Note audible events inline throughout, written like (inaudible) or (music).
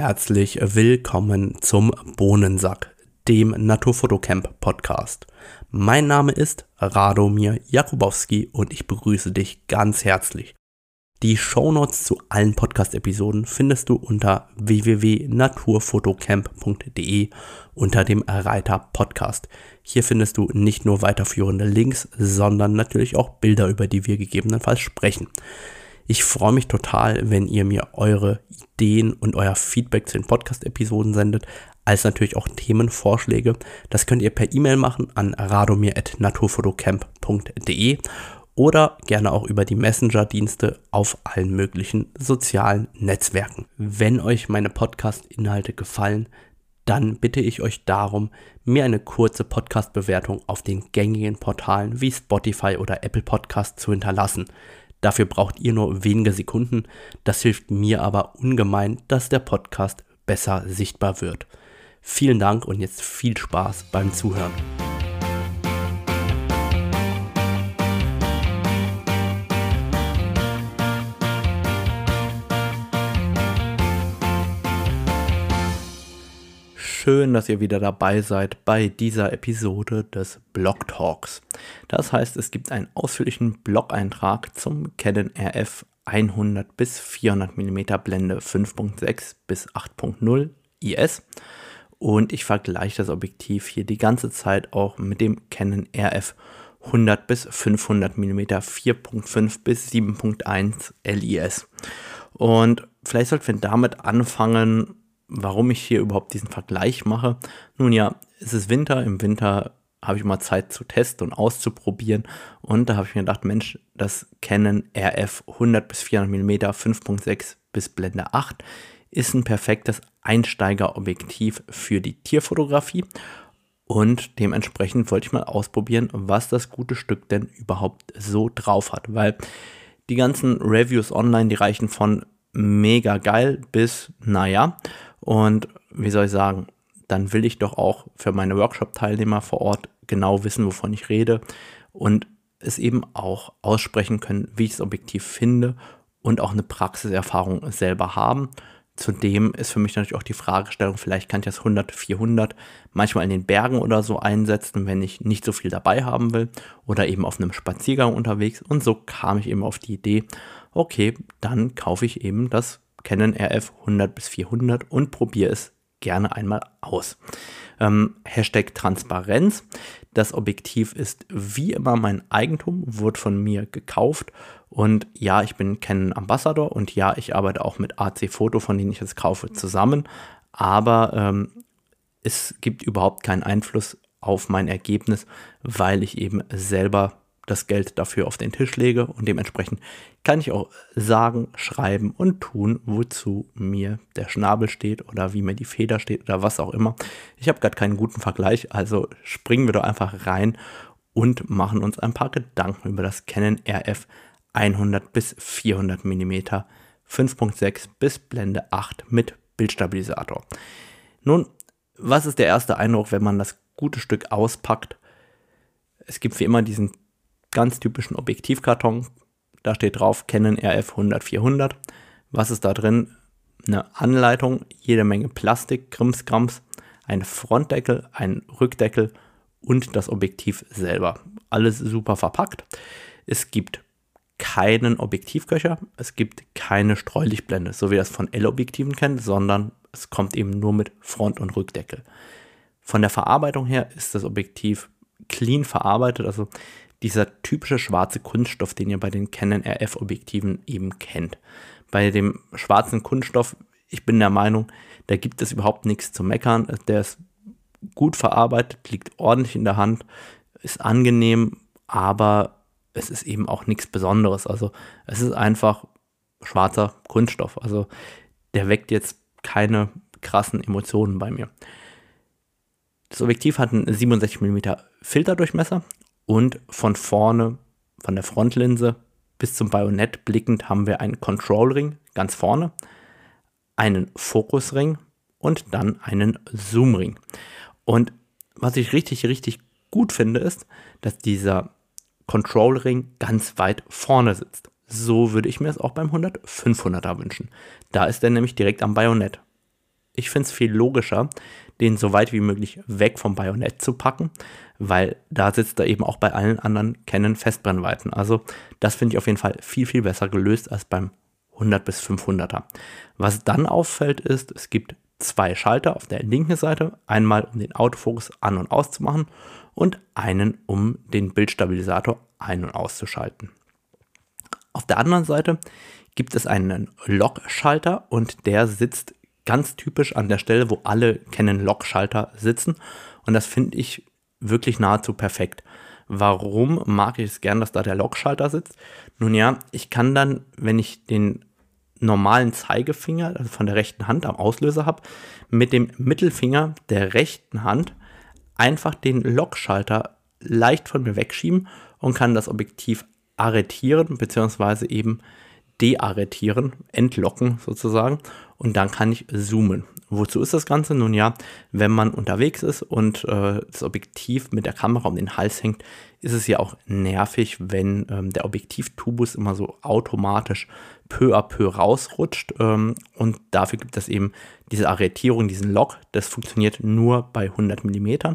herzlich willkommen zum Bohnensack, dem Naturfotocamp Podcast. Mein Name ist Radomir Jakubowski und ich begrüße dich ganz herzlich. Die Shownotes zu allen Podcast-Episoden findest du unter www.naturfotocamp.de unter dem Reiter Podcast. Hier findest du nicht nur weiterführende Links, sondern natürlich auch Bilder, über die wir gegebenenfalls sprechen. Ich freue mich total, wenn ihr mir eure Ideen und euer Feedback zu den Podcast-Episoden sendet, als natürlich auch Themenvorschläge. Das könnt ihr per E-Mail machen an radomir.naturfotocamp.de oder gerne auch über die Messenger-Dienste auf allen möglichen sozialen Netzwerken. Wenn euch meine Podcast-Inhalte gefallen, dann bitte ich euch darum, mir eine kurze Podcast-Bewertung auf den gängigen Portalen wie Spotify oder Apple Podcast zu hinterlassen. Dafür braucht ihr nur wenige Sekunden. Das hilft mir aber ungemein, dass der Podcast besser sichtbar wird. Vielen Dank und jetzt viel Spaß beim Zuhören. Schön, dass ihr wieder dabei seid bei dieser Episode des Blog Talks. Das heißt, es gibt einen ausführlichen Blog-Eintrag zum Canon RF 100 bis 400 mm Blende 5.6 bis 8.0 IS und ich vergleiche das Objektiv hier die ganze Zeit auch mit dem Canon RF 100 bis 500 mm 4.5 bis 7.1 LIS. Und vielleicht sollten wir damit anfangen, warum ich hier überhaupt diesen Vergleich mache. Nun ja, es ist Winter. Im Winter habe ich mal Zeit zu testen und auszuprobieren. Und da habe ich mir gedacht, Mensch, das Canon RF 100 bis 400 mm 5.6 bis Blende 8 ist ein perfektes Einsteigerobjektiv für die Tierfotografie. Und dementsprechend wollte ich mal ausprobieren, was das gute Stück denn überhaupt so drauf hat. Weil die ganzen Reviews online, die reichen von mega geil bis naja. Und wie soll ich sagen, dann will ich doch auch für meine Workshop-Teilnehmer vor Ort genau wissen, wovon ich rede und es eben auch aussprechen können, wie ich das Objektiv finde und auch eine Praxiserfahrung selber haben. Zudem ist für mich natürlich auch die Fragestellung, vielleicht kann ich das 100, 400 manchmal in den Bergen oder so einsetzen, wenn ich nicht so viel dabei haben will oder eben auf einem Spaziergang unterwegs. Und so kam ich eben auf die Idee, okay, dann kaufe ich eben das Canon RF 100 bis 400 und probiere es gerne einmal aus. Ähm, Hashtag Transparenz. Das Objektiv ist wie immer mein Eigentum, wurde von mir gekauft. Und ja, ich bin Canon Ambassador und ja, ich arbeite auch mit AC Photo, von denen ich es kaufe, zusammen. Aber ähm, es gibt überhaupt keinen Einfluss auf mein Ergebnis, weil ich eben selber das Geld dafür auf den Tisch lege und dementsprechend kann ich auch sagen, schreiben und tun, wozu mir der Schnabel steht oder wie mir die Feder steht oder was auch immer. Ich habe gerade keinen guten Vergleich, also springen wir doch einfach rein und machen uns ein paar Gedanken über das Canon RF 100 bis 400 mm 5.6 bis Blende 8 mit Bildstabilisator. Nun, was ist der erste Eindruck, wenn man das gute Stück auspackt? Es gibt wie immer diesen ganz typischen Objektivkarton. Da steht drauf Canon RF 100 400. Was ist da drin? Eine Anleitung, jede Menge Plastik, Krimskrams, ein Frontdeckel, ein Rückdeckel und das Objektiv selber. Alles super verpackt. Es gibt keinen Objektivköcher, es gibt keine Streulichtblende, so wie das von L-Objektiven kennt, sondern es kommt eben nur mit Front- und Rückdeckel. Von der Verarbeitung her ist das Objektiv clean verarbeitet, also dieser typische schwarze Kunststoff, den ihr bei den Canon RF Objektiven eben kennt. Bei dem schwarzen Kunststoff, ich bin der Meinung, da gibt es überhaupt nichts zu meckern. Der ist gut verarbeitet, liegt ordentlich in der Hand, ist angenehm, aber es ist eben auch nichts Besonderes. Also es ist einfach schwarzer Kunststoff. Also der weckt jetzt keine krassen Emotionen bei mir. Das Objektiv hat einen 67 mm Filterdurchmesser und von vorne, von der Frontlinse bis zum Bajonett blickend haben wir einen Control-Ring ganz vorne, einen Fokusring und dann einen Zoom-Ring. Und was ich richtig, richtig gut finde, ist, dass dieser Control-Ring ganz weit vorne sitzt. So würde ich mir es auch beim 100-500er wünschen. Da ist er nämlich direkt am Bajonett. Ich finde es viel logischer, den so weit wie möglich weg vom Bajonett zu packen, weil da sitzt er eben auch bei allen anderen Canon Festbrennweiten. Also das finde ich auf jeden Fall viel, viel besser gelöst als beim 100 bis 500er. Was dann auffällt ist, es gibt zwei Schalter auf der linken Seite, einmal um den Autofokus an- und auszumachen und einen, um den Bildstabilisator ein- und auszuschalten. Auf der anderen Seite gibt es einen Lock-Schalter und der sitzt ganz typisch an der Stelle, wo alle Canon Lock-Schalter sitzen und das finde ich wirklich nahezu perfekt. Warum mag ich es gern, dass da der Lock-Schalter sitzt? Nun ja, ich kann dann, wenn ich den normalen Zeigefinger, also von der rechten Hand am Auslöser habe, mit dem Mittelfinger der rechten Hand einfach den Lockschalter leicht von mir wegschieben und kann das Objektiv arretieren bzw. eben dearretieren, entlocken sozusagen und dann kann ich zoomen. Wozu ist das Ganze? Nun ja, wenn man unterwegs ist und äh, das Objektiv mit der Kamera um den Hals hängt, ist es ja auch nervig, wenn ähm, der Objektivtubus immer so automatisch peu à peu rausrutscht. Ähm, und dafür gibt es eben diese Arretierung, diesen Lock. Das funktioniert nur bei 100 mm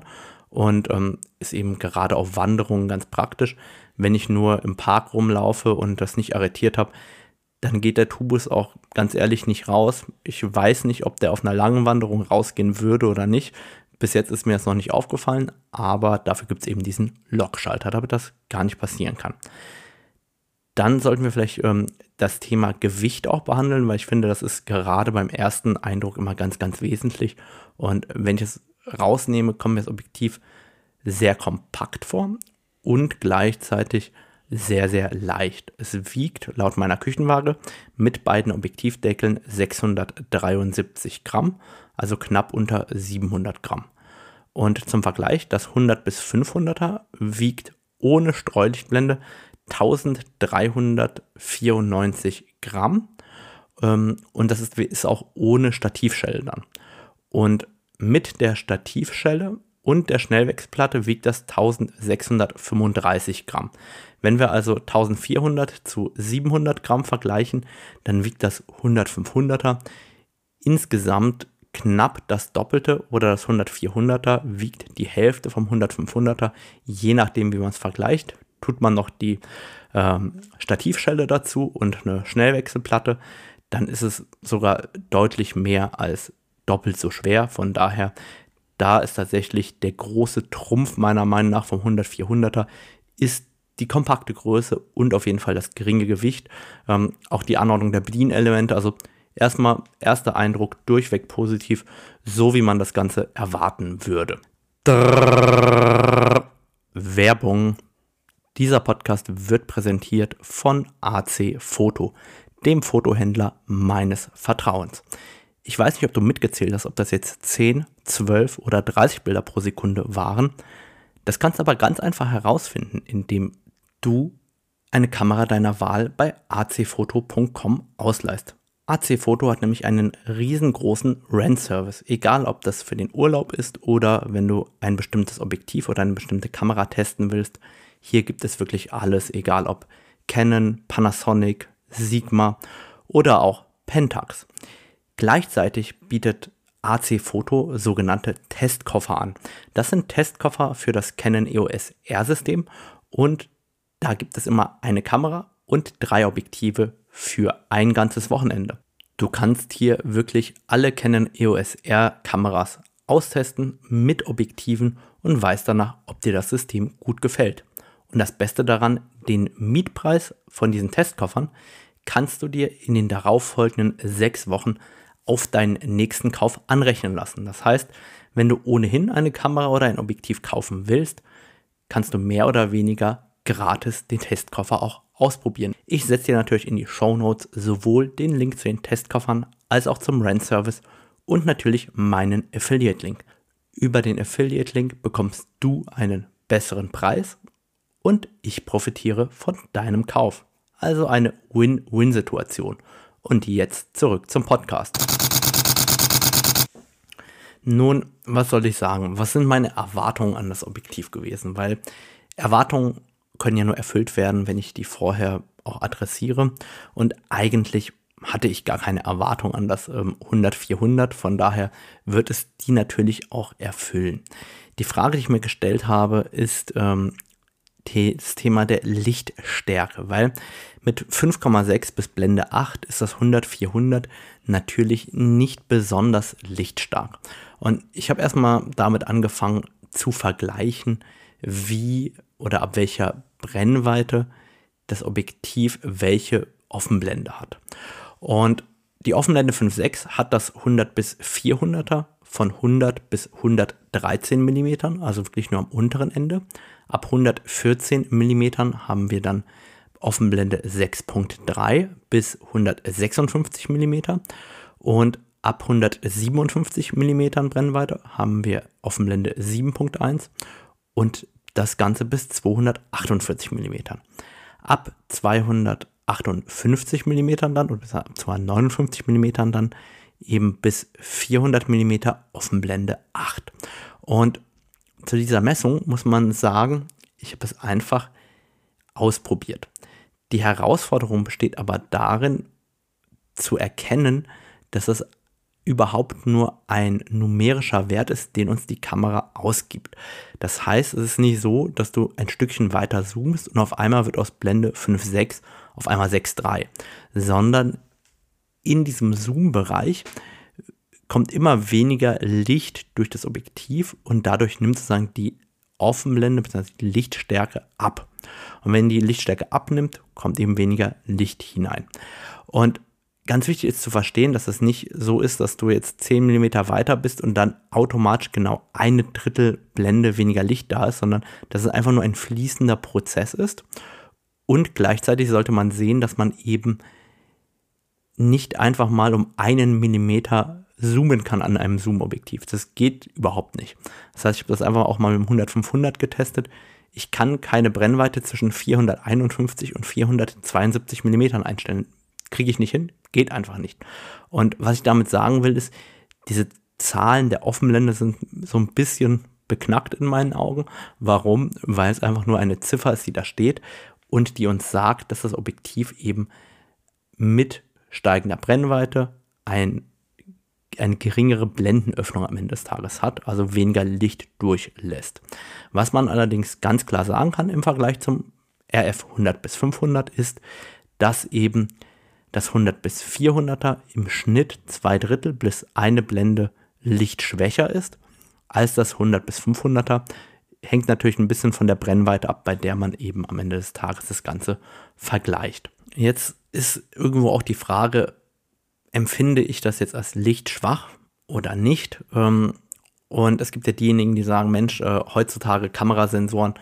und ähm, ist eben gerade auf Wanderungen ganz praktisch. Wenn ich nur im Park rumlaufe und das nicht arretiert habe, dann geht der Tubus auch ganz ehrlich nicht raus. Ich weiß nicht, ob der auf einer langen Wanderung rausgehen würde oder nicht. Bis jetzt ist mir das noch nicht aufgefallen, aber dafür gibt es eben diesen Lockschalter, damit das gar nicht passieren kann. Dann sollten wir vielleicht ähm, das Thema Gewicht auch behandeln, weil ich finde, das ist gerade beim ersten Eindruck immer ganz, ganz wesentlich. Und wenn ich es rausnehme, kommt mir das Objektiv sehr kompakt vor und gleichzeitig sehr, sehr leicht. Es wiegt laut meiner Küchenwaage mit beiden Objektivdeckeln 673 Gramm, also knapp unter 700 Gramm. Und zum Vergleich, das 100 bis 500er wiegt ohne Streulichtblende 1394 Gramm. Ähm, und das ist, ist auch ohne Stativschelle dann. Und mit der Stativschelle und der Schnellwechselplatte wiegt das 1635 Gramm. Wenn wir also 1400 zu 700 Gramm vergleichen, dann wiegt das 100 500er insgesamt knapp das Doppelte oder das 100 400er wiegt die Hälfte vom 100 500er, je nachdem wie man es vergleicht. Tut man noch die ähm, Stativschelle dazu und eine Schnellwechselplatte, dann ist es sogar deutlich mehr als doppelt so schwer. Von daher da ist tatsächlich der große Trumpf meiner Meinung nach vom 100-400er ist die kompakte Größe und auf jeden Fall das geringe Gewicht. Ähm, auch die Anordnung der Bedienelemente. Also erstmal erster Eindruck durchweg positiv, so wie man das Ganze erwarten würde. Drrr, Werbung. Dieser Podcast wird präsentiert von AC Foto, dem Fotohändler meines Vertrauens. Ich weiß nicht, ob du mitgezählt hast, ob das jetzt 10, 12 oder 30 Bilder pro Sekunde waren. Das kannst du aber ganz einfach herausfinden, indem du eine Kamera deiner Wahl bei acfoto.com ausleihst. AC-Foto hat nämlich einen riesengroßen Rent-Service, egal ob das für den Urlaub ist oder wenn du ein bestimmtes Objektiv oder eine bestimmte Kamera testen willst. Hier gibt es wirklich alles, egal ob Canon, Panasonic, Sigma oder auch Pentax. Gleichzeitig bietet AC Photo sogenannte Testkoffer an. Das sind Testkoffer für das Canon EOS R-System und da gibt es immer eine Kamera und drei Objektive für ein ganzes Wochenende. Du kannst hier wirklich alle Canon EOS R Kameras austesten mit Objektiven und weißt danach, ob dir das System gut gefällt. Und das Beste daran, den Mietpreis von diesen Testkoffern kannst du dir in den darauffolgenden sechs Wochen auf deinen nächsten Kauf anrechnen lassen. Das heißt, wenn du ohnehin eine Kamera oder ein Objektiv kaufen willst, kannst du mehr oder weniger gratis den Testkoffer auch ausprobieren. Ich setze dir natürlich in die Show Notes sowohl den Link zu den Testkoffern als auch zum Rent-Service und natürlich meinen Affiliate-Link. Über den Affiliate-Link bekommst du einen besseren Preis und ich profitiere von deinem Kauf. Also eine Win-Win-Situation. Und jetzt zurück zum Podcast. Nun, was soll ich sagen? Was sind meine Erwartungen an das Objektiv gewesen? Weil Erwartungen können ja nur erfüllt werden, wenn ich die vorher auch adressiere. Und eigentlich hatte ich gar keine Erwartung an das ähm, 100-400. Von daher wird es die natürlich auch erfüllen. Die Frage, die ich mir gestellt habe, ist ähm, das Thema der Lichtstärke, weil mit 5,6 bis Blende 8 ist das 100-400 natürlich nicht besonders lichtstark. Und ich habe erstmal damit angefangen zu vergleichen, wie oder ab welcher Brennweite das Objektiv welche Offenblende hat. Und die Offenblende 5.6 hat das 100 bis 400er von 100 bis 113 mm, also wirklich nur am unteren Ende. Ab 114 mm haben wir dann Offenblende 6.3 bis 156 mm und ab 157 mm Brennweite haben wir Offenblende 7.1 und das Ganze bis 248 mm. Ab 258 mm dann und bis 259 mm dann eben bis 400 mm Offenblende 8. Und zu dieser Messung muss man sagen, ich habe es einfach ausprobiert. Die Herausforderung besteht aber darin, zu erkennen, dass es überhaupt nur ein numerischer Wert ist, den uns die Kamera ausgibt. Das heißt, es ist nicht so, dass du ein Stückchen weiter zoomst und auf einmal wird aus Blende 5,6 auf einmal 6,3, sondern in diesem Zoom-Bereich kommt immer weniger Licht durch das Objektiv und dadurch nimmt sozusagen die Offenblende bzw. die Lichtstärke ab. Und wenn die Lichtstärke abnimmt, kommt eben weniger Licht hinein. Und ganz wichtig ist zu verstehen, dass es nicht so ist, dass du jetzt 10 mm weiter bist und dann automatisch genau eine Drittel Blende weniger Licht da ist, sondern dass es einfach nur ein fließender Prozess ist. Und gleichzeitig sollte man sehen, dass man eben nicht einfach mal um einen Millimeter zoomen kann an einem Zoom-Objektiv. Das geht überhaupt nicht. Das heißt, ich habe das einfach auch mal mit dem 100-500 getestet. Ich kann keine Brennweite zwischen 451 und 472 Millimetern einstellen. Kriege ich nicht hin, geht einfach nicht. Und was ich damit sagen will, ist, diese Zahlen der Offenblende sind so ein bisschen beknackt in meinen Augen. Warum? Weil es einfach nur eine Ziffer ist, die da steht und die uns sagt, dass das Objektiv eben mit steigender Brennweite ein eine geringere Blendenöffnung am Ende des Tages hat, also weniger Licht durchlässt. Was man allerdings ganz klar sagen kann im Vergleich zum RF 100 bis 500 ist, dass eben das 100 bis 400er im Schnitt zwei Drittel bis eine Blende lichtschwächer ist als das 100 bis 500er. Hängt natürlich ein bisschen von der Brennweite ab, bei der man eben am Ende des Tages das Ganze vergleicht. Jetzt ist irgendwo auch die Frage, empfinde ich das jetzt als lichtschwach oder nicht? Ähm, und es gibt ja diejenigen, die sagen, Mensch, äh, heutzutage Kamerasensoren,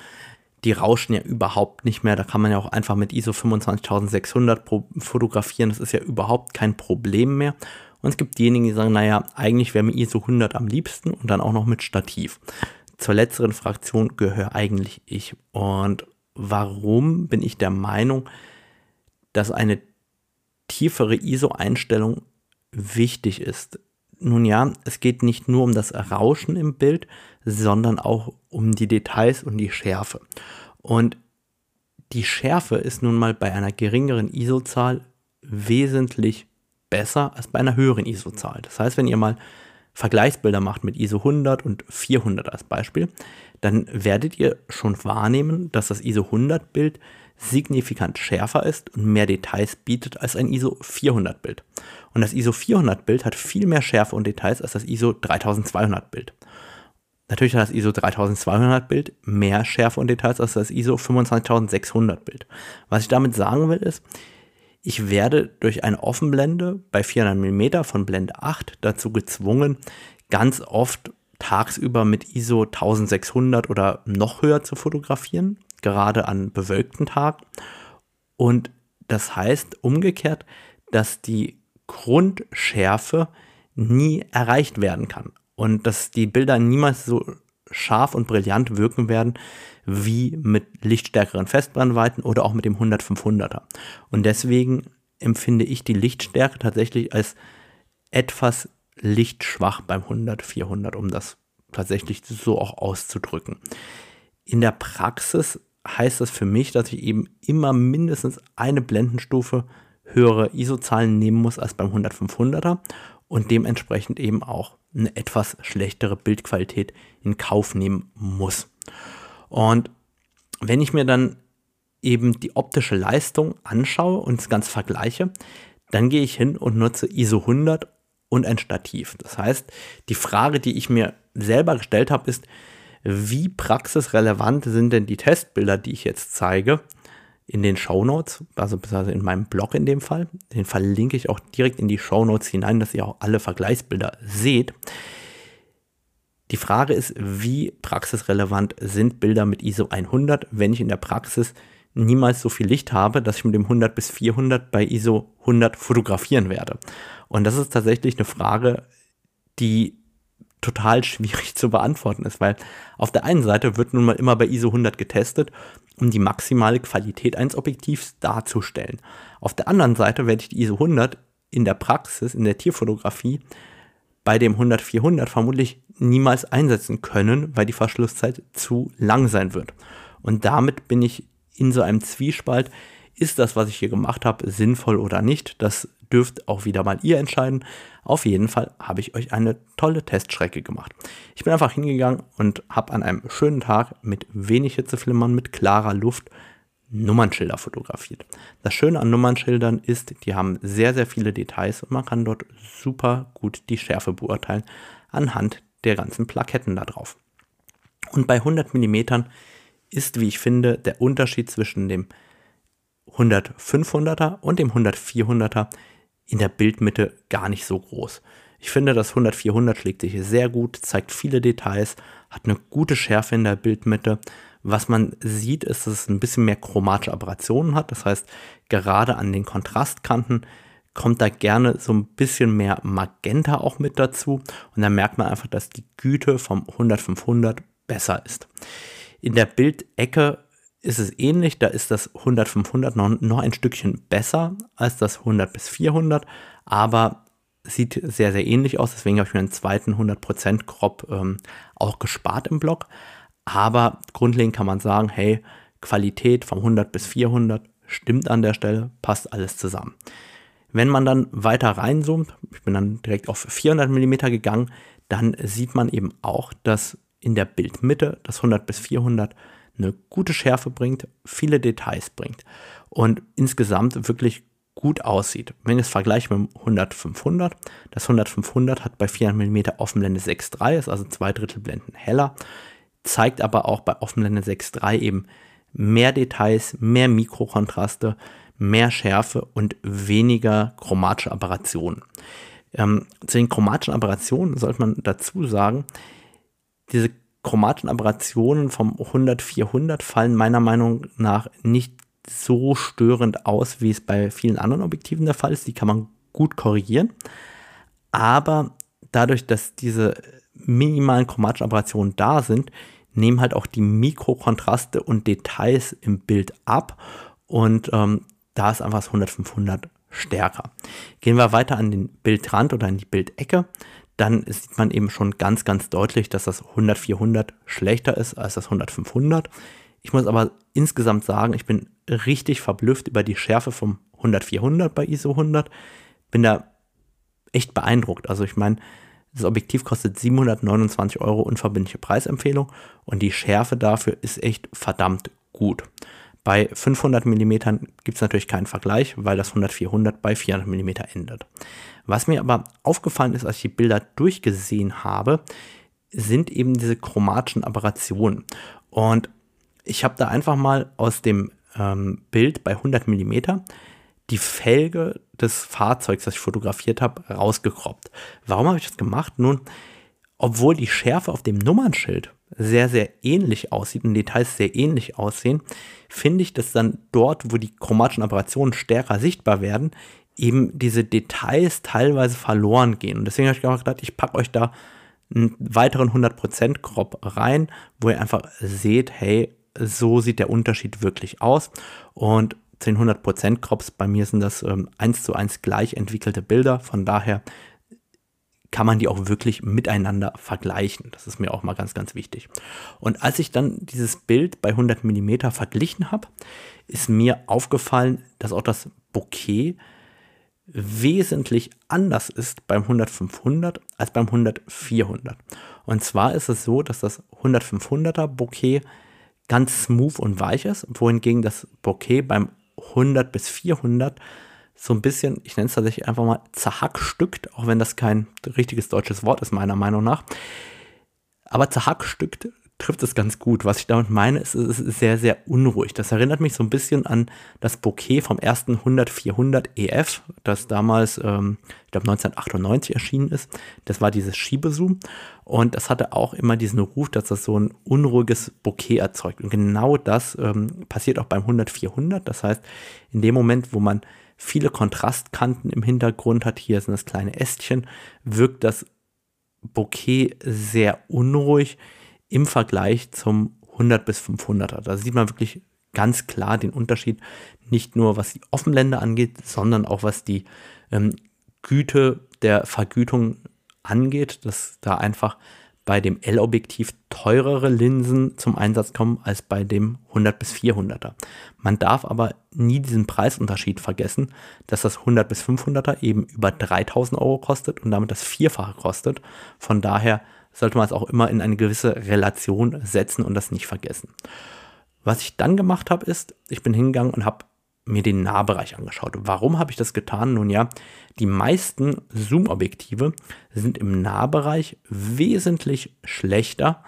die rauschen ja überhaupt nicht mehr. Da kann man ja auch einfach mit ISO 25600 fotografieren. Das ist ja überhaupt kein Problem mehr. Und es gibt diejenigen, die sagen, naja, eigentlich wäre mir ISO 100 am liebsten und dann auch noch mit Stativ. Zur letzteren Fraktion gehöre eigentlich ich. Und warum bin ich der Meinung, dass eine tiefere ISO-Einstellung wichtig ist. Nun ja, es geht nicht nur um das Rauschen im Bild, sondern auch um die Details und die Schärfe. Und die Schärfe ist nun mal bei einer geringeren ISO-Zahl wesentlich besser als bei einer höheren ISO-Zahl. Das heißt, wenn ihr mal Vergleichsbilder macht mit ISO 100 und 400 als Beispiel, dann werdet ihr schon wahrnehmen, dass das ISO 100 Bild signifikant schärfer ist und mehr Details bietet als ein ISO 400 Bild. Und das ISO 400 Bild hat viel mehr Schärfe und Details als das ISO 3200 Bild. Natürlich hat das ISO 3200 Bild mehr Schärfe und Details als das ISO 25600 Bild. Was ich damit sagen will ist, ich werde durch eine Offenblende bei 400 mm von Blende 8 dazu gezwungen, ganz oft tagsüber mit ISO 1600 oder noch höher zu fotografieren, gerade an bewölkten Tagen. Und das heißt umgekehrt, dass die Grundschärfe nie erreicht werden kann und dass die Bilder niemals so scharf und brillant wirken werden wie mit lichtstärkeren Festbrennweiten oder auch mit dem 100-500er. Und deswegen empfinde ich die Lichtstärke tatsächlich als etwas lichtschwach beim 100-400, um das tatsächlich so auch auszudrücken. In der Praxis heißt das für mich, dass ich eben immer mindestens eine Blendenstufe höhere ISO-Zahlen nehmen muss als beim 100-500er und dementsprechend eben auch eine etwas schlechtere Bildqualität in Kauf nehmen muss. Und wenn ich mir dann eben die optische Leistung anschaue und es ganz vergleiche, dann gehe ich hin und nutze ISO 100 und ein Stativ. Das heißt, die Frage, die ich mir selber gestellt habe, ist, wie praxisrelevant sind denn die Testbilder, die ich jetzt zeige, in den Show Notes, also in meinem Blog in dem Fall. Den verlinke ich auch direkt in die Show Notes hinein, dass ihr auch alle Vergleichsbilder seht. Die Frage ist, wie praxisrelevant sind Bilder mit ISO 100, wenn ich in der Praxis niemals so viel Licht habe, dass ich mit dem 100 bis 400 bei ISO 100 fotografieren werde. Und das ist tatsächlich eine Frage, die total schwierig (laughs) zu beantworten ist, weil auf der einen Seite wird nun mal immer bei ISO 100 getestet, um die maximale Qualität eines Objektivs darzustellen. Auf der anderen Seite werde ich die ISO 100 in der Praxis, in der Tierfotografie, bei dem 100-400 vermutlich niemals einsetzen können, weil die Verschlusszeit zu lang sein wird. Und damit bin ich in so einem Zwiespalt, ist das, was ich hier gemacht habe, sinnvoll oder nicht? Das dürft auch wieder mal ihr entscheiden. Auf jeden Fall habe ich euch eine tolle Teststrecke gemacht. Ich bin einfach hingegangen und habe an einem schönen Tag mit wenig Hitzeflimmern, mit klarer Luft Nummernschilder fotografiert. Das Schöne an Nummernschildern ist, die haben sehr, sehr viele Details und man kann dort super gut die Schärfe beurteilen anhand der ganzen Plaketten da drauf. Und bei 100 mm ist, wie ich finde, der Unterschied zwischen dem 100-500er und dem 100-400er in der Bildmitte gar nicht so groß. Ich finde, das 100-400 schlägt sich sehr gut, zeigt viele Details, hat eine gute Schärfe in der Bildmitte. Was man sieht, ist, dass es ein bisschen mehr chromatische Aberrationen hat. Das heißt, gerade an den Kontrastkanten kommt da gerne so ein bisschen mehr Magenta auch mit dazu. Und dann merkt man einfach, dass die Güte vom 100-500 besser ist. In der Bildecke ist es ähnlich, da ist das 100-500 noch, noch ein Stückchen besser als das 100 bis 400, aber sieht sehr, sehr ähnlich aus. Deswegen habe ich mir einen zweiten 100% Crop ähm, auch gespart im Blog. Aber grundlegend kann man sagen, hey, Qualität vom 100 bis 400 stimmt an der Stelle, passt alles zusammen. Wenn man dann weiter reinzoomt, ich bin dann direkt auf 400 mm gegangen, dann sieht man eben auch, dass in der Bildmitte das 100 bis 400 eine gute Schärfe bringt, viele Details bringt und insgesamt wirklich gut aussieht. Wenn ich es vergleiche mit dem 100-500, das 100-500 hat bei 400 mm Offenblende 6.3, ist also zwei Drittel Blenden heller, zeigt aber auch bei Offenblende 6.3 eben mehr Details, mehr Mikrokontraste, mehr Schärfe und weniger chromatische Aberrationen. Ähm, zu den chromatischen Aberrationen sollte man dazu sagen, diese chromatischen Aberrationen vom 100-400 fallen meiner Meinung nach nicht so störend aus, wie es bei vielen anderen Objektiven der Fall ist. Die kann man gut korrigieren. Aber dadurch, dass diese minimalen chromatischen Aberrationen da sind, nehmen halt auch die Mikrokontraste und Details im Bild ab. Und ähm, da ist einfach das 100-500 stärker. Gehen wir weiter an den Bildrand oder in die Bildecke dann sieht man eben schon ganz, ganz deutlich, dass das 100-400 schlechter ist als das 100-500. Ich muss aber insgesamt sagen, ich bin richtig verblüfft über die Schärfe vom 100-400 bei ISO 100. Bin da echt beeindruckt. Also ich meine, das Objektiv kostet 729 Euro unverbindliche Preisempfehlung und die Schärfe dafür ist echt verdammt gut. Bei 500 mm gibt es natürlich keinen Vergleich, weil das 100-400 bei 400 mm endet. Was mir aber aufgefallen ist, als ich die Bilder durchgesehen habe, sind eben diese chromatischen Aberrationen. Und ich habe da einfach mal aus dem ähm, Bild bei 100 mm die Felge des Fahrzeugs, das ich fotografiert habe, rausgekroppt. Warum habe ich das gemacht? Nun, obwohl die Schärfe auf dem Nummernschild sehr, sehr ähnlich aussieht und Details sehr ähnlich aussehen, finde ich, dass dann dort, wo die chromatischen Aberrationen stärker sichtbar werden, eben diese Details teilweise verloren gehen. Und deswegen habe ich gedacht, ich packe euch da einen weiteren 100% Crop rein, wo ihr einfach seht, hey, so sieht der Unterschied wirklich aus. Und zu den 100% Crops, bei mir sind das ähm, 1 zu 1 gleich entwickelte Bilder. Von daher kann man die auch wirklich miteinander vergleichen. Das ist mir auch mal ganz, ganz wichtig. Und als ich dann dieses Bild bei 100 mm verglichen habe, ist mir aufgefallen, dass auch das Bouquet wesentlich anders ist beim 100-500 als beim 100-400. Und zwar ist es so, dass das 100-500er Bouquet ganz smooth und weich ist, wohingegen das Bouquet beim 100 bis 400 so ein bisschen, ich nenne es tatsächlich einfach mal zerhackstückt, auch wenn das kein richtiges deutsches Wort ist, meiner Meinung nach. Aber zerhackstückt trifft es ganz gut. Was ich damit meine, ist, es ist sehr, sehr unruhig. Das erinnert mich so ein bisschen an das Bouquet vom ersten 100-400 EF, das damals, ähm, ich glaube 1998 erschienen ist. Das war dieses Schiebezoom und das hatte auch immer diesen Ruf, dass das so ein unruhiges Bouquet erzeugt. Und genau das ähm, passiert auch beim 100-400. Das heißt, in dem Moment, wo man viele Kontrastkanten im Hintergrund hat, hier sind das kleine Ästchen, wirkt das Bouquet sehr unruhig im Vergleich zum 100 bis 500er. Da sieht man wirklich ganz klar den Unterschied, nicht nur was die Offenländer angeht, sondern auch was die ähm, Güte der Vergütung angeht, dass da einfach bei dem L-Objektiv teurere Linsen zum Einsatz kommen als bei dem 100 bis 400er. Man darf aber nie diesen Preisunterschied vergessen, dass das 100 bis 500er eben über 3000 Euro kostet und damit das Vierfache kostet. Von daher sollte man es auch immer in eine gewisse Relation setzen und das nicht vergessen. Was ich dann gemacht habe, ist, ich bin hingegangen und habe mir den Nahbereich angeschaut. Warum habe ich das getan? Nun ja, die meisten Zoom-Objektive sind im Nahbereich wesentlich schlechter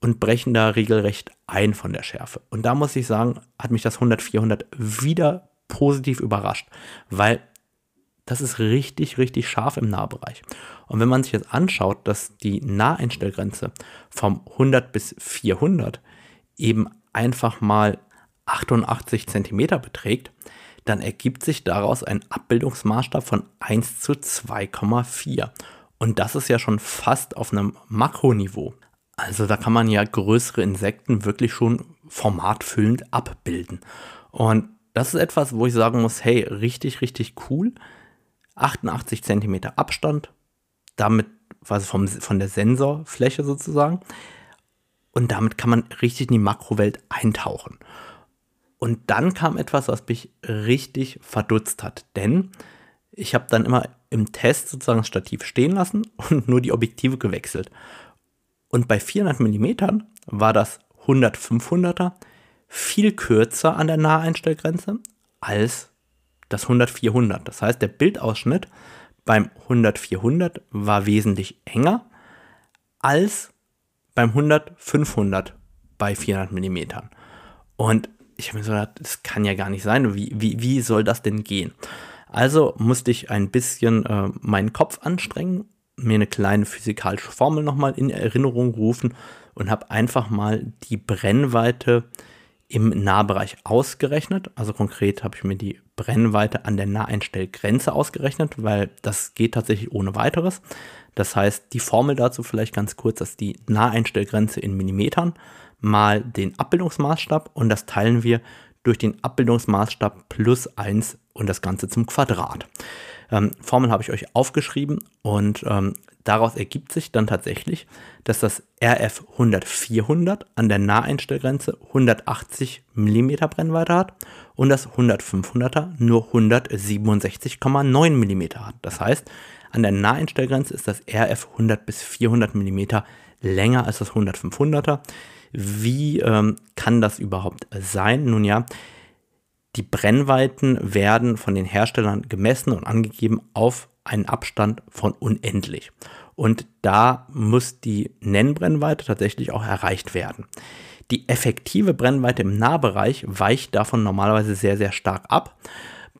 und brechen da regelrecht ein von der Schärfe. Und da muss ich sagen, hat mich das 100-400 wieder positiv überrascht, weil das ist richtig, richtig scharf im Nahbereich. Und wenn man sich jetzt anschaut, dass die Naheinstellgrenze vom 100 bis 400 eben einfach mal 88 cm beträgt, dann ergibt sich daraus ein Abbildungsmaßstab von 1 zu 2,4. Und das ist ja schon fast auf einem Makroniveau. Also da kann man ja größere Insekten wirklich schon formatfüllend abbilden. Und das ist etwas, wo ich sagen muss, hey, richtig, richtig cool. 88 cm Abstand, damit also vom, von der Sensorfläche sozusagen. Und damit kann man richtig in die Makrowelt eintauchen. Und dann kam etwas, was mich richtig verdutzt hat. Denn ich habe dann immer im Test sozusagen das Stativ stehen lassen (laughs) und nur die Objektive gewechselt. Und bei 400 mm war das 100-500er viel kürzer an der Naheinstellgrenze als das 100-400. Das heißt, der Bildausschnitt beim 100-400 war wesentlich enger als beim 100-500 bei 400 mm. Und ich habe mir so gedacht, das kann ja gar nicht sein. Wie, wie, wie soll das denn gehen? Also musste ich ein bisschen äh, meinen Kopf anstrengen, mir eine kleine physikalische Formel nochmal in Erinnerung rufen und habe einfach mal die Brennweite im Nahbereich ausgerechnet. Also konkret habe ich mir die Brennweite an der Naheinstellgrenze ausgerechnet, weil das geht tatsächlich ohne weiteres. Das heißt, die Formel dazu vielleicht ganz kurz, dass die Naheinstellgrenze in Millimetern mal den Abbildungsmaßstab und das teilen wir durch den Abbildungsmaßstab plus 1 und das Ganze zum Quadrat. Ähm, Formel habe ich euch aufgeschrieben und ähm, daraus ergibt sich dann tatsächlich, dass das RF 100-400 an der Naheinstellgrenze 180 mm Brennweite hat und das 100-500er nur 167,9 mm hat. Das heißt, an der Naheinstellgrenze ist das RF 100 bis 400 mm länger als das 100-500er. Wie ähm, kann das überhaupt sein? Nun ja, die Brennweiten werden von den Herstellern gemessen und angegeben auf einen Abstand von unendlich. Und da muss die Nennbrennweite tatsächlich auch erreicht werden. Die effektive Brennweite im Nahbereich weicht davon normalerweise sehr, sehr stark ab.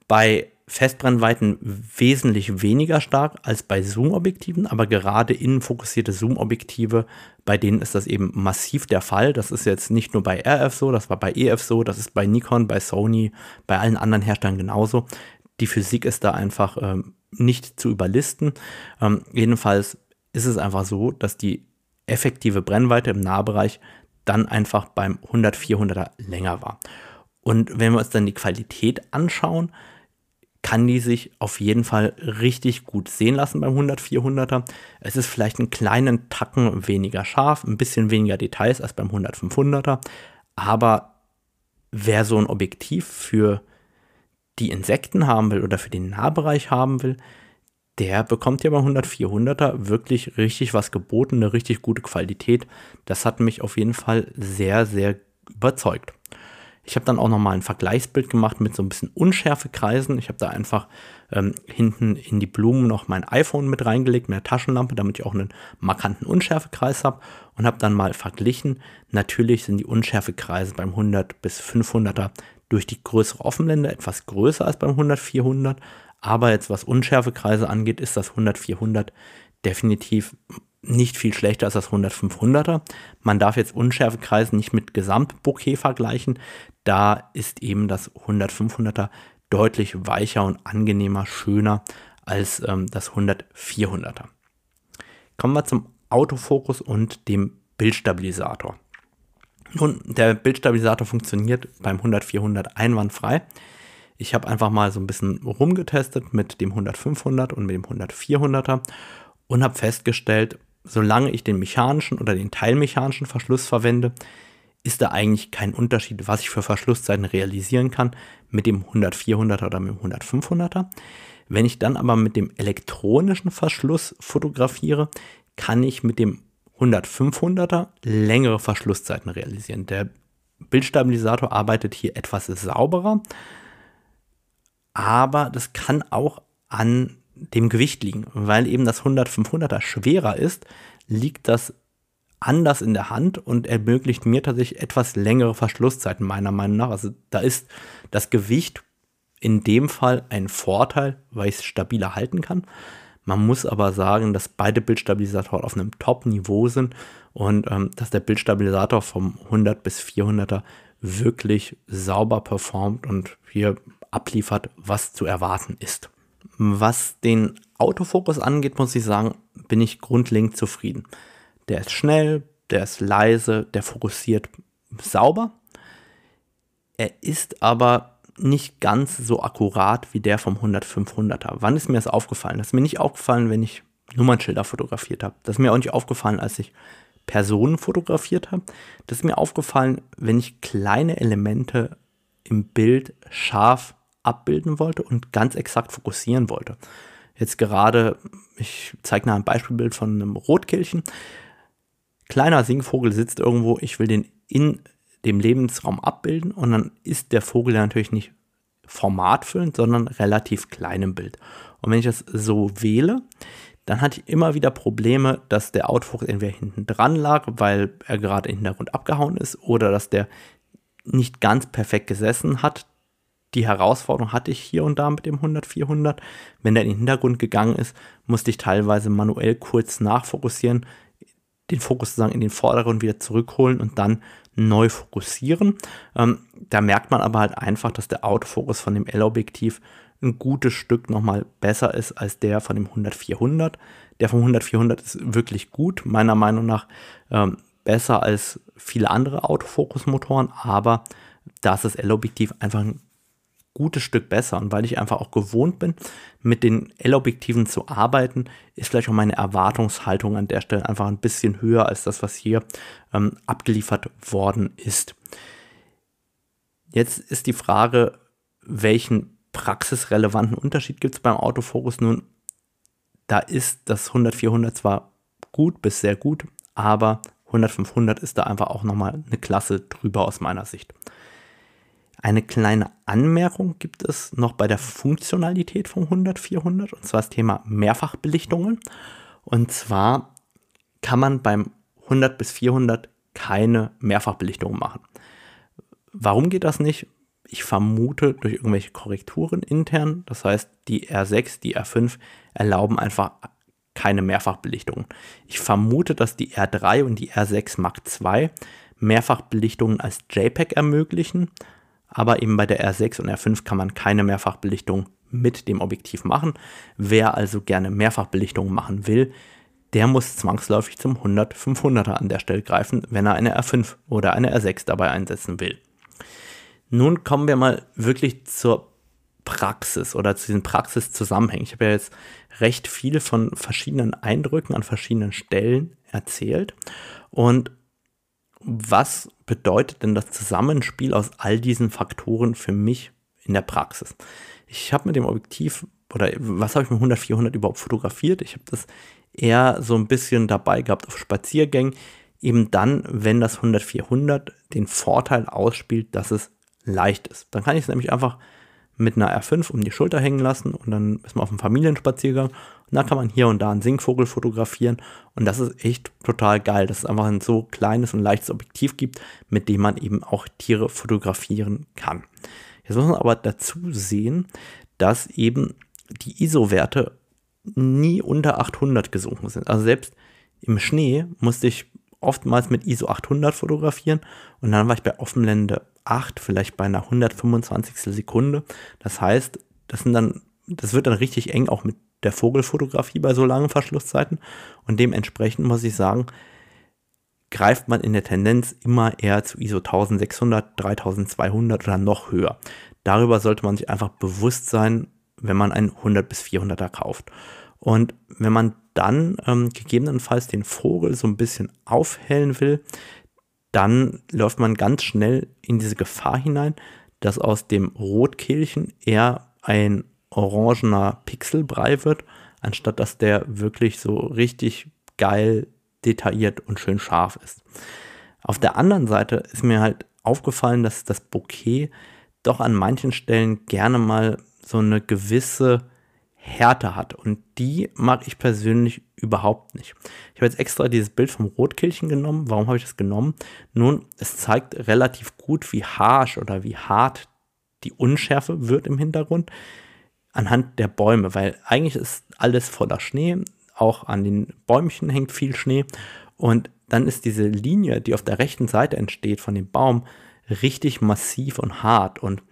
Bei Festbrennweiten wesentlich weniger stark als bei Zoom-Objektiven, aber gerade innenfokussierte Zoom-Objektive, bei denen ist das eben massiv der Fall. Das ist jetzt nicht nur bei RF so, das war bei EF so, das ist bei Nikon, bei Sony, bei allen anderen Herstellern genauso. Die Physik ist da einfach ähm, nicht zu überlisten. Ähm, jedenfalls ist es einfach so, dass die effektive Brennweite im Nahbereich dann einfach beim 100-400er länger war. Und wenn wir uns dann die Qualität anschauen, kann die sich auf jeden Fall richtig gut sehen lassen beim 100-400er. Es ist vielleicht einen kleinen Tacken weniger scharf, ein bisschen weniger Details als beim 100-500er, aber wer so ein Objektiv für die Insekten haben will oder für den Nahbereich haben will, der bekommt ja bei 100-400er wirklich richtig was geboten, eine richtig gute Qualität. Das hat mich auf jeden Fall sehr, sehr überzeugt. Ich habe dann auch nochmal ein Vergleichsbild gemacht mit so ein bisschen Unschärfekreisen. Ich habe da einfach ähm, hinten in die Blumen noch mein iPhone mit reingelegt, mit der Taschenlampe, damit ich auch einen markanten Unschärfekreis habe und habe dann mal verglichen. Natürlich sind die Unschärfekreise beim 100 bis 500er durch die größere Offenblende etwas größer als beim 100 400, aber jetzt was Unschärfekreise angeht, ist das 100 400 definitiv nicht viel schlechter als das 100 500er. Man darf jetzt Unschärfekreise nicht mit Gesamtbouquet vergleichen. Da ist eben das 100 500er deutlich weicher und angenehmer, schöner als ähm, das 100 400er. Kommen wir zum Autofokus und dem Bildstabilisator. Nun, der Bildstabilisator funktioniert beim 100-400 einwandfrei. Ich habe einfach mal so ein bisschen rumgetestet mit dem 100-500 und mit dem 100-400er und habe festgestellt, solange ich den mechanischen oder den teilmechanischen Verschluss verwende, ist da eigentlich kein Unterschied, was ich für Verschlusszeiten realisieren kann mit dem 100-400er oder mit dem 100-500er. Wenn ich dann aber mit dem elektronischen Verschluss fotografiere, kann ich mit dem 100-500er längere Verschlusszeiten realisieren. Der Bildstabilisator arbeitet hier etwas sauberer, aber das kann auch an dem Gewicht liegen, weil eben das 100-500er schwerer ist, liegt das anders in der Hand und ermöglicht mir tatsächlich etwas längere Verschlusszeiten, meiner Meinung nach. Also da ist das Gewicht in dem Fall ein Vorteil, weil ich es stabiler halten kann. Man muss aber sagen, dass beide Bildstabilisatoren auf einem Top-Niveau sind und ähm, dass der Bildstabilisator vom 100 bis 400er wirklich sauber performt und hier abliefert, was zu erwarten ist. Was den Autofokus angeht, muss ich sagen, bin ich grundlegend zufrieden. Der ist schnell, der ist leise, der fokussiert sauber. Er ist aber nicht ganz so akkurat wie der vom 100-500er. Wann ist mir das aufgefallen? Das ist mir nicht aufgefallen, wenn ich Nummernschilder fotografiert habe. Das ist mir auch nicht aufgefallen, als ich Personen fotografiert habe. Das ist mir aufgefallen, wenn ich kleine Elemente im Bild scharf abbilden wollte und ganz exakt fokussieren wollte. Jetzt gerade, ich zeige noch ein Beispielbild von einem Rotkehlchen. Kleiner Singvogel sitzt irgendwo, ich will den in dem Lebensraum abbilden und dann ist der Vogel ja natürlich nicht formatfüllend, sondern relativ klein im Bild. Und wenn ich das so wähle, dann hatte ich immer wieder Probleme, dass der Autofokus entweder hinten dran lag, weil er gerade im Hintergrund abgehauen ist, oder dass der nicht ganz perfekt gesessen hat. Die Herausforderung hatte ich hier und da mit dem 100-400. Wenn der in den Hintergrund gegangen ist, musste ich teilweise manuell kurz nachfokussieren, den Fokus sozusagen in den Vordergrund wieder zurückholen und dann neu fokussieren. Ähm, da merkt man aber halt einfach, dass der Autofokus von dem L-Objektiv ein gutes Stück nochmal besser ist als der von dem 100-400. Der vom 100-400 ist wirklich gut, meiner Meinung nach ähm, besser als viele andere Autofokusmotoren, aber da ist das L-Objektiv einfach ein gutes Stück besser. Und weil ich einfach auch gewohnt bin, mit den L-Objektiven zu arbeiten, ist vielleicht auch meine Erwartungshaltung an der Stelle einfach ein bisschen höher als das, was hier ähm, abgeliefert worden ist. Jetzt ist die Frage, welchen praxisrelevanten Unterschied gibt es beim Autofokus? Nun, da ist das 100-400 zwar gut bis sehr gut, aber 100-500 ist da einfach auch nochmal eine Klasse drüber aus meiner Sicht. Eine kleine Anmerkung gibt es noch bei der Funktionalität vom 100-400 und zwar das Thema Mehrfachbelichtungen. Und zwar kann man beim 100 bis 400 keine Mehrfachbelichtung machen. Warum geht das nicht? Ich vermute durch irgendwelche Korrekturen intern. Das heißt, die R6, die R5 erlauben einfach keine Mehrfachbelichtungen. Ich vermute, dass die R3 und die R6 Mark II Mehrfachbelichtungen als JPEG ermöglichen aber eben bei der R6 und R5 kann man keine Mehrfachbelichtung mit dem Objektiv machen. Wer also gerne Mehrfachbelichtung machen will, der muss zwangsläufig zum 100-500er an der Stelle greifen, wenn er eine R5 oder eine R6 dabei einsetzen will. Nun kommen wir mal wirklich zur Praxis oder zu diesen Praxiszusammenhängen. Ich habe ja jetzt recht viel von verschiedenen Eindrücken an verschiedenen Stellen erzählt und was bedeutet denn das Zusammenspiel aus all diesen Faktoren für mich in der Praxis? Ich habe mit dem Objektiv, oder was habe ich mit 100-400 überhaupt fotografiert? Ich habe das eher so ein bisschen dabei gehabt auf Spaziergängen, eben dann, wenn das 100-400 den Vorteil ausspielt, dass es leicht ist. Dann kann ich es nämlich einfach mit einer R5 um die Schulter hängen lassen und dann ist man auf einem Familienspaziergang und da kann man hier und da einen Singvogel fotografieren und das ist echt total geil, dass es einfach ein so kleines und leichtes Objektiv gibt, mit dem man eben auch Tiere fotografieren kann. Jetzt muss man aber dazu sehen, dass eben die ISO-Werte nie unter 800 gesunken sind. Also selbst im Schnee musste ich oftmals mit ISO 800 fotografieren und dann war ich bei Offenblende 8, vielleicht bei einer 125. Sekunde. Das heißt, das sind dann, das wird dann richtig eng auch mit der Vogelfotografie bei so langen Verschlusszeiten und dementsprechend muss ich sagen, greift man in der Tendenz immer eher zu ISO 1600, 3200 oder noch höher. Darüber sollte man sich einfach bewusst sein, wenn man einen 100 bis 400er kauft. Und wenn man dann ähm, gegebenenfalls den Vogel so ein bisschen aufhellen will, dann läuft man ganz schnell in diese Gefahr hinein, dass aus dem Rotkehlchen eher ein orangener Pixelbrei wird, anstatt dass der wirklich so richtig geil, detailliert und schön scharf ist. Auf der anderen Seite ist mir halt aufgefallen, dass das Bouquet doch an manchen Stellen gerne mal so eine gewisse Härte hat. Und die mag ich persönlich überhaupt nicht. Ich habe jetzt extra dieses Bild vom Rotkehlchen genommen. Warum habe ich das genommen? Nun, es zeigt relativ gut, wie harsch oder wie hart die Unschärfe wird im Hintergrund anhand der Bäume, weil eigentlich ist alles voller Schnee. Auch an den Bäumchen hängt viel Schnee. Und dann ist diese Linie, die auf der rechten Seite entsteht von dem Baum, richtig massiv und hart. Und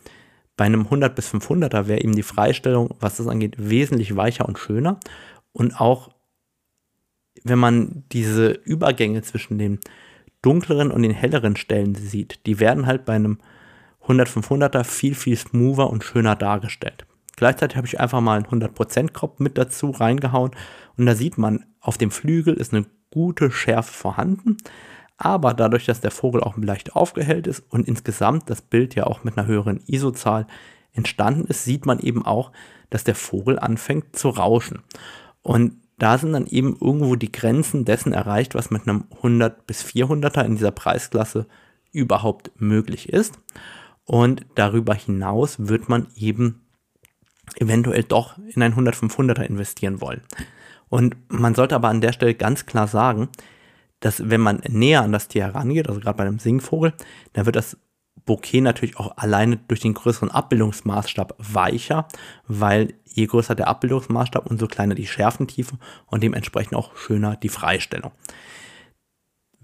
bei einem 100 bis 500er wäre eben die Freistellung, was das angeht, wesentlich weicher und schöner. Und auch wenn man diese Übergänge zwischen den dunkleren und den helleren Stellen sieht, die werden halt bei einem 100-500er viel, viel smoother und schöner dargestellt. Gleichzeitig habe ich einfach mal einen 100% Crop mit dazu reingehauen und da sieht man, auf dem Flügel ist eine gute Schärfe vorhanden, aber dadurch, dass der Vogel auch leicht aufgehellt ist und insgesamt das Bild ja auch mit einer höheren ISO-Zahl entstanden ist, sieht man eben auch, dass der Vogel anfängt zu rauschen. Und da sind dann eben irgendwo die Grenzen dessen erreicht, was mit einem 100 bis 400er in dieser Preisklasse überhaupt möglich ist. Und darüber hinaus wird man eben eventuell doch in ein 100 500er investieren wollen. Und man sollte aber an der Stelle ganz klar sagen, dass wenn man näher an das Tier herangeht, also gerade bei einem Singvogel, dann wird das Bouquet natürlich auch alleine durch den größeren Abbildungsmaßstab weicher, weil je größer der Abbildungsmaßstab, umso kleiner die Schärfentiefe und dementsprechend auch schöner die Freistellung.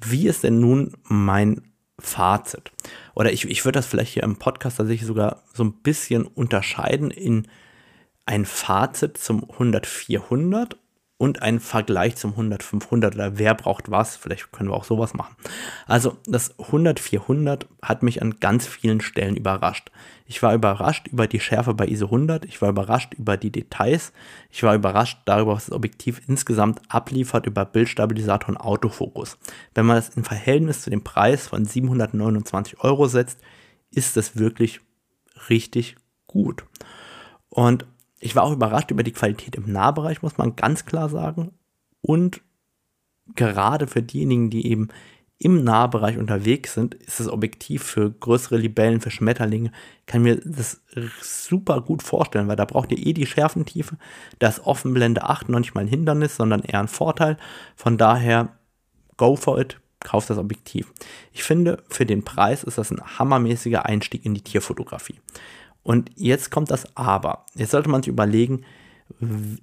Wie ist denn nun mein Fazit? Oder ich, ich würde das vielleicht hier im Podcast tatsächlich sogar so ein bisschen unterscheiden in ein Fazit zum 100-400 und einen Vergleich zum 100-500 oder wer braucht was. Vielleicht können wir auch sowas machen. Also das 100-400 hat mich an ganz vielen Stellen überrascht. Ich war überrascht über die Schärfe bei ISO 100. Ich war überrascht über die Details. Ich war überrascht darüber, was das Objektiv insgesamt abliefert über Bildstabilisator und Autofokus. Wenn man das im Verhältnis zu dem Preis von 729 Euro setzt, ist das wirklich richtig gut. Und ich war auch überrascht über die Qualität im Nahbereich, muss man ganz klar sagen. Und gerade für diejenigen, die eben im Nahbereich unterwegs sind, ist das Objektiv für größere Libellen, für Schmetterlinge, kann mir das super gut vorstellen, weil da braucht ihr eh die Schärfentiefe. Da ist Offenblende 8 noch nicht mal ein Hindernis, sondern eher ein Vorteil. Von daher, go for it, kauft das Objektiv. Ich finde, für den Preis ist das ein hammermäßiger Einstieg in die Tierfotografie. Und jetzt kommt das Aber. Jetzt sollte man sich überlegen,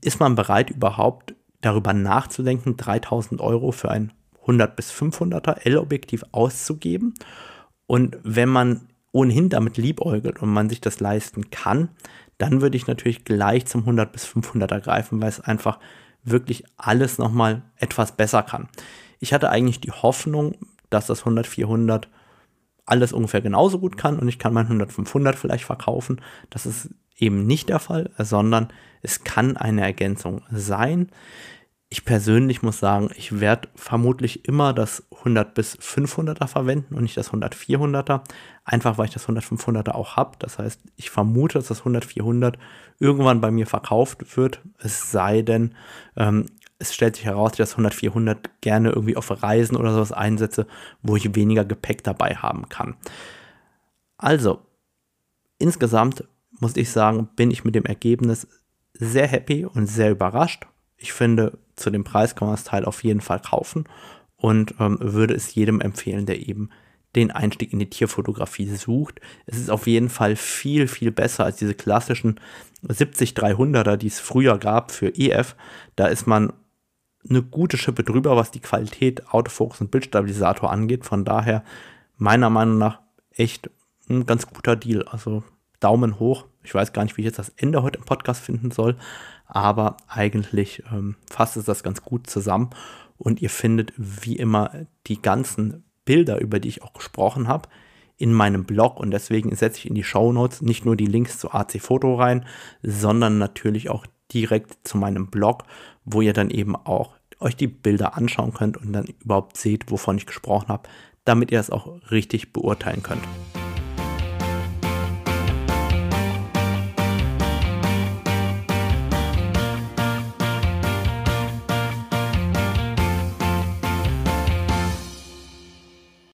ist man bereit überhaupt darüber nachzudenken, 3000 Euro für ein 100 bis 500er L-Objektiv auszugeben? Und wenn man ohnehin damit liebäugelt und man sich das leisten kann, dann würde ich natürlich gleich zum 100 bis 500er greifen, weil es einfach wirklich alles nochmal etwas besser kann. Ich hatte eigentlich die Hoffnung, dass das 100 400 alles ungefähr genauso gut kann und ich kann mein 100 500 vielleicht verkaufen. Das ist eben nicht der Fall, sondern es kann eine Ergänzung sein. Ich persönlich muss sagen, ich werde vermutlich immer das 100 bis 500er verwenden und nicht das 100 400er, einfach weil ich das 100 500er auch habe. Das heißt, ich vermute, dass das 100 400 irgendwann bei mir verkauft wird, es sei denn, ähm, es stellt sich heraus, dass ich das 100 400 gerne irgendwie auf Reisen oder sowas einsetze, wo ich weniger Gepäck dabei haben kann. Also, insgesamt muss ich sagen, bin ich mit dem Ergebnis sehr happy und sehr überrascht. Ich finde, zu dem Preis kann man das Teil auf jeden Fall kaufen und ähm, würde es jedem empfehlen, der eben den Einstieg in die Tierfotografie sucht. Es ist auf jeden Fall viel, viel besser als diese klassischen 70-300er, die es früher gab für EF. Da ist man eine gute Schippe drüber, was die Qualität, Autofokus und Bildstabilisator angeht. Von daher meiner Meinung nach echt ein ganz guter Deal. Also Daumen hoch. Ich weiß gar nicht, wie ich jetzt das Ende heute im Podcast finden soll, aber eigentlich ähm, fasst es das ganz gut zusammen und ihr findet wie immer die ganzen Bilder, über die ich auch gesprochen habe, in meinem Blog und deswegen setze ich in die Show Notes nicht nur die Links zu AC Foto rein, sondern natürlich auch direkt zu meinem Blog, wo ihr dann eben auch euch die Bilder anschauen könnt und dann überhaupt seht, wovon ich gesprochen habe, damit ihr es auch richtig beurteilen könnt.